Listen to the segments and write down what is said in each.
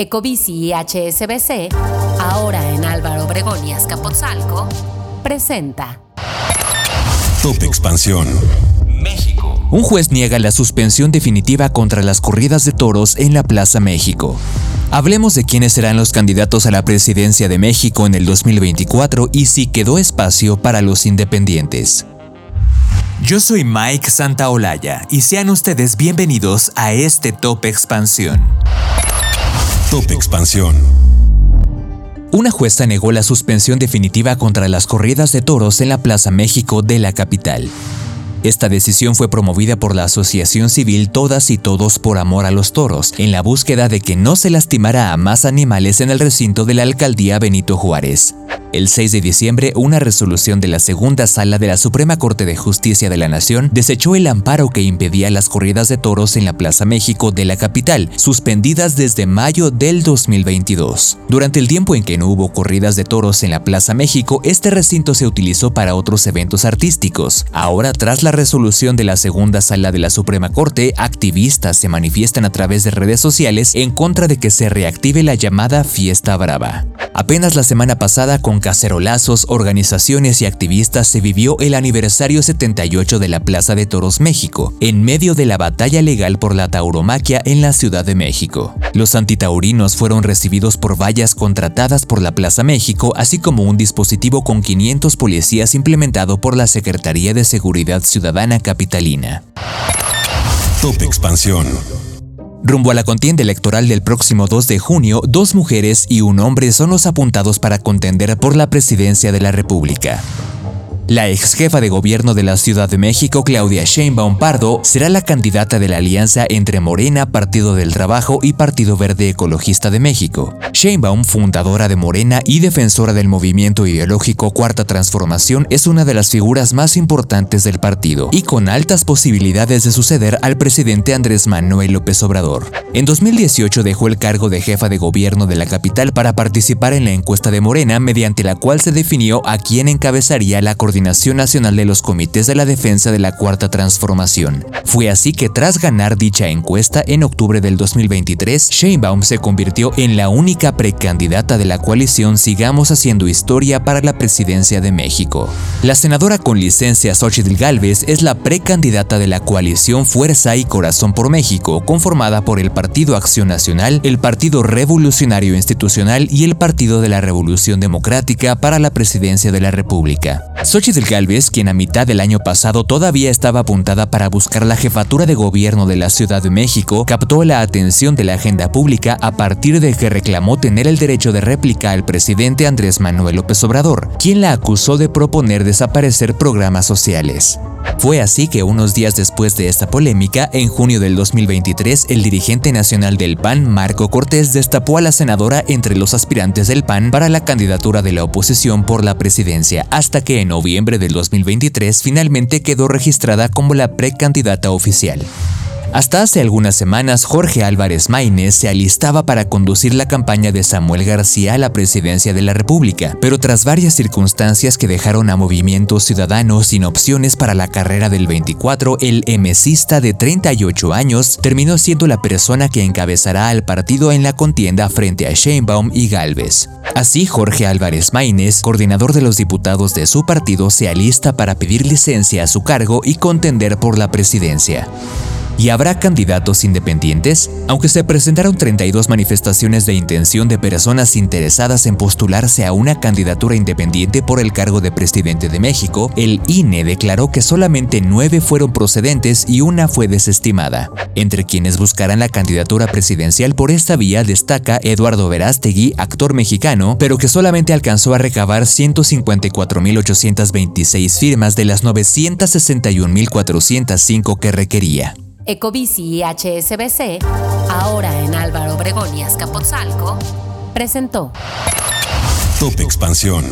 Ecobici y HSBC, ahora en Álvaro Obregón y Azcapotzalco, presenta Top Expansión. México. Un juez niega la suspensión definitiva contra las corridas de toros en la Plaza México. Hablemos de quiénes serán los candidatos a la presidencia de México en el 2024 y si quedó espacio para los independientes. Yo soy Mike Santaolalla y sean ustedes bienvenidos a este Top Expansión. Top Expansión. Una jueza negó la suspensión definitiva contra las corridas de toros en la Plaza México de la capital. Esta decisión fue promovida por la Asociación Civil Todas y Todos por Amor a los Toros, en la búsqueda de que no se lastimara a más animales en el recinto de la alcaldía Benito Juárez. El 6 de diciembre, una resolución de la segunda sala de la Suprema Corte de Justicia de la Nación desechó el amparo que impedía las corridas de toros en la Plaza México de la capital, suspendidas desde mayo del 2022. Durante el tiempo en que no hubo corridas de toros en la Plaza México, este recinto se utilizó para otros eventos artísticos. Ahora, tras la resolución de la segunda sala de la Suprema Corte, activistas se manifiestan a través de redes sociales en contra de que se reactive la llamada Fiesta Brava. Apenas la semana pasada, con cacerolazos, organizaciones y activistas se vivió el aniversario 78 de la Plaza de Toros México, en medio de la batalla legal por la tauromaquia en la Ciudad de México. Los antitaurinos fueron recibidos por vallas contratadas por la Plaza México, así como un dispositivo con 500 policías implementado por la Secretaría de Seguridad Ciudadana Capitalina. Top Expansión. Rumbo a la contienda electoral del próximo 2 de junio, dos mujeres y un hombre son los apuntados para contender por la presidencia de la República. La ex jefa de gobierno de la Ciudad de México, Claudia Sheinbaum Pardo, será la candidata de la alianza entre Morena, Partido del Trabajo y Partido Verde Ecologista de México. Sheinbaum, fundadora de Morena y defensora del movimiento ideológico Cuarta Transformación, es una de las figuras más importantes del partido y con altas posibilidades de suceder al presidente Andrés Manuel López Obrador. En 2018 dejó el cargo de jefa de gobierno de la capital para participar en la encuesta de Morena, mediante la cual se definió a quién encabezaría la coordinación Nacional de los Comités de la Defensa de la Cuarta Transformación. Fue así que tras ganar dicha encuesta en octubre del 2023, Sheinbaum se convirtió en la única precandidata de la coalición Sigamos Haciendo Historia para la presidencia de México. La senadora con licencia Xochitl Galvez es la precandidata de la coalición Fuerza y Corazón por México, conformada por el Partido Acción Nacional, el Partido Revolucionario Institucional y el Partido de la Revolución Democrática para la presidencia de la República. Xochitl Galvez, quien a mitad del año pasado todavía estaba apuntada para buscar la jefatura de gobierno de la Ciudad de México, captó la atención de la agenda pública a partir de que reclamó tener el derecho de réplica al presidente Andrés Manuel López Obrador, quien la acusó de proponer desaparecer programas sociales. Fue así que unos días después de esta polémica, en junio del 2023, el dirigente nacional del PAN, Marco Cortés, destapó a la senadora entre los aspirantes del PAN para la candidatura de la oposición por la presidencia, hasta que en noviembre del 2023 finalmente quedó registrada como la precandidata oficial. Hasta hace algunas semanas, Jorge Álvarez Maínez se alistaba para conducir la campaña de Samuel García a la presidencia de la República, pero tras varias circunstancias que dejaron a Movimiento Ciudadano sin opciones para la carrera del 24, el emesista de 38 años terminó siendo la persona que encabezará al partido en la contienda frente a Sheinbaum y Galvez. Así, Jorge Álvarez Maínez, coordinador de los diputados de su partido, se alista para pedir licencia a su cargo y contender por la presidencia y habrá candidatos independientes, aunque se presentaron 32 manifestaciones de intención de personas interesadas en postularse a una candidatura independiente por el cargo de presidente de México, el INE declaró que solamente nueve fueron procedentes y una fue desestimada. Entre quienes buscarán la candidatura presidencial por esta vía destaca Eduardo Verástegui, actor mexicano, pero que solamente alcanzó a recabar 154.826 firmas de las 961.405 que requería. Ecobici y HSBC, ahora en Álvaro Obregón y Azcapotzalco, presentó Top Expansión.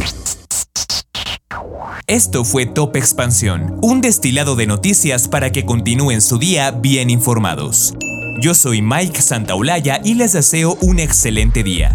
Esto fue Top Expansión, un destilado de noticias para que continúen su día bien informados. Yo soy Mike Santaolalla y les deseo un excelente día.